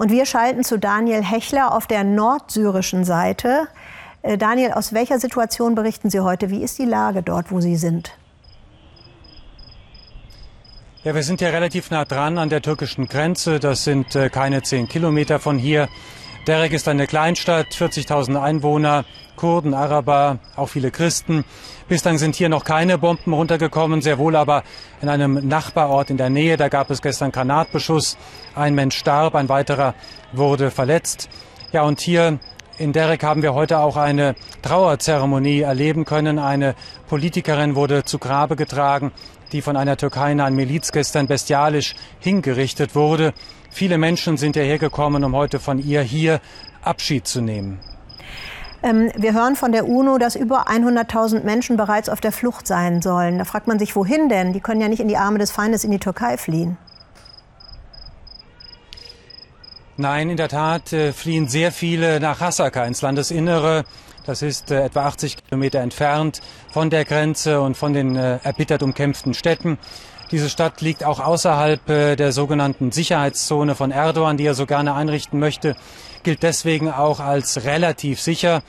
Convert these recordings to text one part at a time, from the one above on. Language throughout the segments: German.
Und wir schalten zu Daniel Hechler auf der nordsyrischen Seite. Äh, Daniel, aus welcher Situation berichten Sie heute? Wie ist die Lage dort, wo Sie sind? Ja, wir sind ja relativ nah dran an der türkischen Grenze. Das sind äh, keine zehn Kilometer von hier. Derek ist eine Kleinstadt, 40.000 Einwohner, Kurden, Araber, auch viele Christen. Bislang sind hier noch keine Bomben runtergekommen, sehr wohl aber in einem Nachbarort in der Nähe. Da gab es gestern Granatbeschuss. Ein Mensch starb, ein weiterer wurde verletzt. Ja, und hier in Derek haben wir heute auch eine Trauerzeremonie erleben können. Eine Politikerin wurde zu Grabe getragen, die von einer türkeinahen Miliz gestern bestialisch hingerichtet wurde. Viele Menschen sind hierher gekommen, um heute von ihr hier Abschied zu nehmen. Ähm, wir hören von der UNO, dass über 100.000 Menschen bereits auf der Flucht sein sollen. Da fragt man sich, wohin denn? Die können ja nicht in die Arme des Feindes in die Türkei fliehen. Nein, in der Tat äh, fliehen sehr viele nach Hasaka ins Landesinnere. Das ist äh, etwa 80 Kilometer entfernt von der Grenze und von den äh, erbittert umkämpften Städten. Diese Stadt liegt auch außerhalb äh, der sogenannten Sicherheitszone von Erdogan, die er so gerne einrichten möchte, gilt deswegen auch als relativ sicher.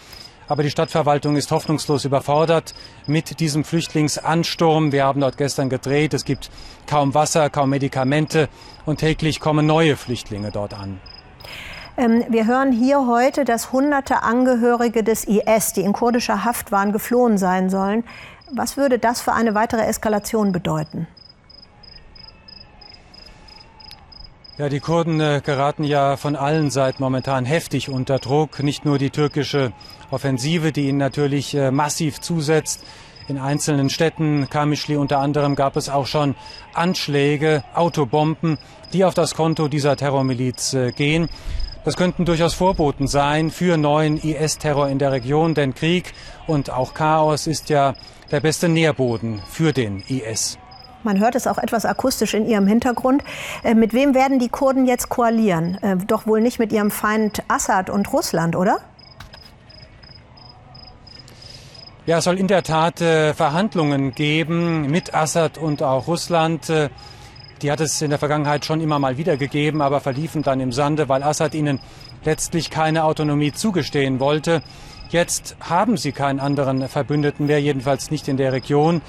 Aber die Stadtverwaltung ist hoffnungslos überfordert mit diesem Flüchtlingsansturm. Wir haben dort gestern gedreht. Es gibt kaum Wasser, kaum Medikamente und täglich kommen neue Flüchtlinge dort an. Ähm, wir hören hier heute, dass hunderte Angehörige des IS, die in kurdischer Haft waren, geflohen sein sollen. Was würde das für eine weitere Eskalation bedeuten? Ja, die Kurden äh, geraten ja von allen Seiten momentan heftig unter Druck. Nicht nur die türkische Offensive, die ihnen natürlich äh, massiv zusetzt. In einzelnen Städten, Kamischli unter anderem, gab es auch schon Anschläge, Autobomben, die auf das Konto dieser Terrormiliz äh, gehen. Das könnten durchaus Vorboten sein für neuen IS-Terror in der Region, denn Krieg und auch Chaos ist ja der beste Nährboden für den IS. Man hört es auch etwas akustisch in Ihrem Hintergrund. Äh, mit wem werden die Kurden jetzt koalieren? Äh, doch wohl nicht mit ihrem Feind Assad und Russland, oder? Ja, es soll in der Tat äh, Verhandlungen geben mit Assad und auch Russland. Die hat es in der Vergangenheit schon immer mal wieder gegeben, aber verliefen dann im Sande, weil Assad ihnen letztlich keine Autonomie zugestehen wollte. Jetzt haben sie keinen anderen Verbündeten mehr, jedenfalls nicht in der Region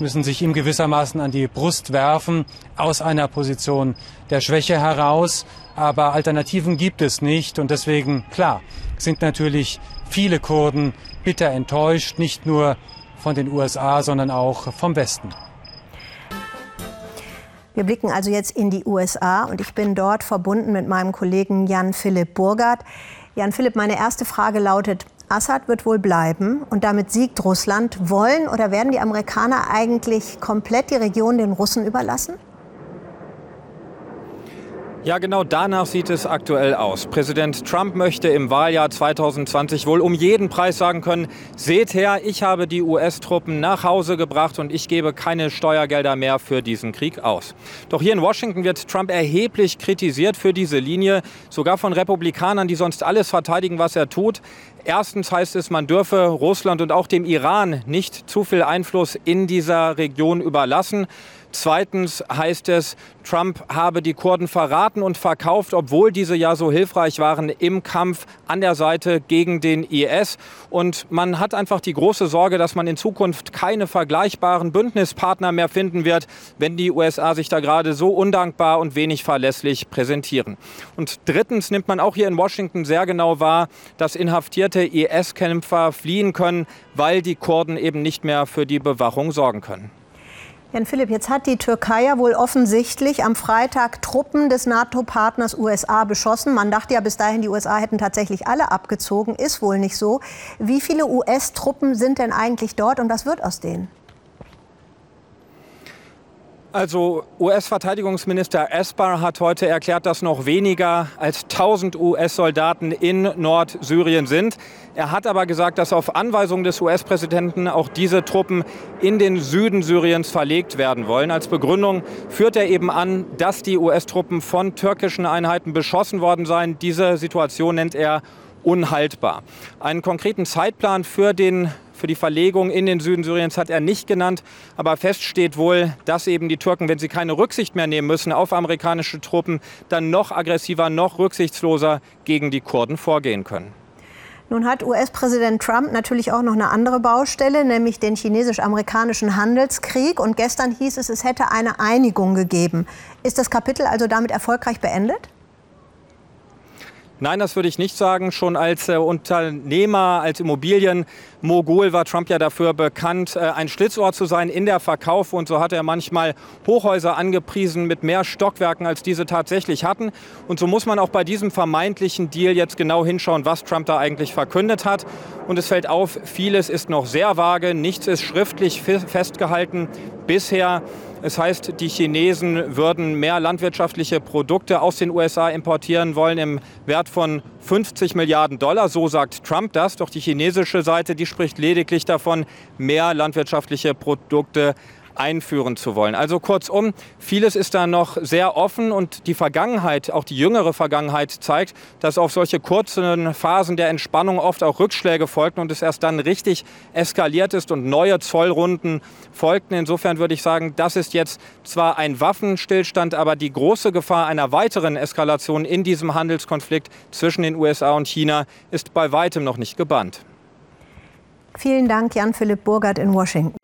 müssen sich ihm gewissermaßen an die Brust werfen, aus einer Position der Schwäche heraus. Aber Alternativen gibt es nicht. Und deswegen, klar, sind natürlich viele Kurden bitter enttäuscht, nicht nur von den USA, sondern auch vom Westen. Wir blicken also jetzt in die USA und ich bin dort verbunden mit meinem Kollegen Jan Philipp Burgert. Jan Philipp, meine erste Frage lautet, Assad wird wohl bleiben und damit siegt Russland. Wollen oder werden die Amerikaner eigentlich komplett die Region den Russen überlassen? Ja, genau danach sieht es aktuell aus. Präsident Trump möchte im Wahljahr 2020 wohl um jeden Preis sagen können, seht her, ich habe die US-Truppen nach Hause gebracht und ich gebe keine Steuergelder mehr für diesen Krieg aus. Doch hier in Washington wird Trump erheblich kritisiert für diese Linie, sogar von Republikanern, die sonst alles verteidigen, was er tut. Erstens heißt es, man dürfe Russland und auch dem Iran nicht zu viel Einfluss in dieser Region überlassen. Zweitens heißt es, Trump habe die Kurden verraten und verkauft, obwohl diese ja so hilfreich waren im Kampf an der Seite gegen den IS. Und man hat einfach die große Sorge, dass man in Zukunft keine vergleichbaren Bündnispartner mehr finden wird, wenn die USA sich da gerade so undankbar und wenig verlässlich präsentieren. Und drittens nimmt man auch hier in Washington sehr genau wahr, dass inhaftierte IS-Kämpfer fliehen können, weil die Kurden eben nicht mehr für die Bewachung sorgen können. Jan Philipp, jetzt hat die Türkei ja wohl offensichtlich am Freitag Truppen des NATO-Partners USA beschossen. Man dachte ja bis dahin, die USA hätten tatsächlich alle abgezogen. Ist wohl nicht so. Wie viele US-Truppen sind denn eigentlich dort und was wird aus denen? Also US-Verteidigungsminister Esper hat heute erklärt, dass noch weniger als 1000 US-Soldaten in Nordsyrien sind. Er hat aber gesagt, dass auf Anweisung des US-Präsidenten auch diese Truppen in den Süden Syriens verlegt werden wollen. Als Begründung führt er eben an, dass die US-Truppen von türkischen Einheiten beschossen worden seien. Diese Situation nennt er unhaltbar. Einen konkreten Zeitplan für den für die Verlegung in den Süden Syriens hat er nicht genannt. Aber fest steht wohl, dass eben die Türken, wenn sie keine Rücksicht mehr nehmen müssen auf amerikanische Truppen, dann noch aggressiver, noch rücksichtsloser gegen die Kurden vorgehen können. Nun hat US-Präsident Trump natürlich auch noch eine andere Baustelle, nämlich den chinesisch-amerikanischen Handelskrieg. Und gestern hieß es, es hätte eine Einigung gegeben. Ist das Kapitel also damit erfolgreich beendet? Nein, das würde ich nicht sagen. Schon als äh, Unternehmer, als Immobilienmogul war Trump ja dafür bekannt, äh, ein Schlitzohr zu sein in der Verkauf. Und so hat er manchmal Hochhäuser angepriesen mit mehr Stockwerken, als diese tatsächlich hatten. Und so muss man auch bei diesem vermeintlichen Deal jetzt genau hinschauen, was Trump da eigentlich verkündet hat. Und es fällt auf, vieles ist noch sehr vage, nichts ist schriftlich festgehalten bisher. Es heißt, die Chinesen würden mehr landwirtschaftliche Produkte aus den USA importieren wollen im Wert von 50 Milliarden Dollar. So sagt Trump das. Doch die chinesische Seite, die spricht lediglich davon, mehr landwirtschaftliche Produkte einführen zu wollen. Also kurzum, vieles ist da noch sehr offen und die Vergangenheit, auch die jüngere Vergangenheit zeigt, dass auf solche kurzen Phasen der Entspannung oft auch Rückschläge folgten und es erst dann richtig eskaliert ist und neue Zollrunden folgten. Insofern würde ich sagen, das ist jetzt zwar ein Waffenstillstand, aber die große Gefahr einer weiteren Eskalation in diesem Handelskonflikt zwischen den USA und China ist bei weitem noch nicht gebannt. Vielen Dank, Jan-Philipp Burgert in Washington.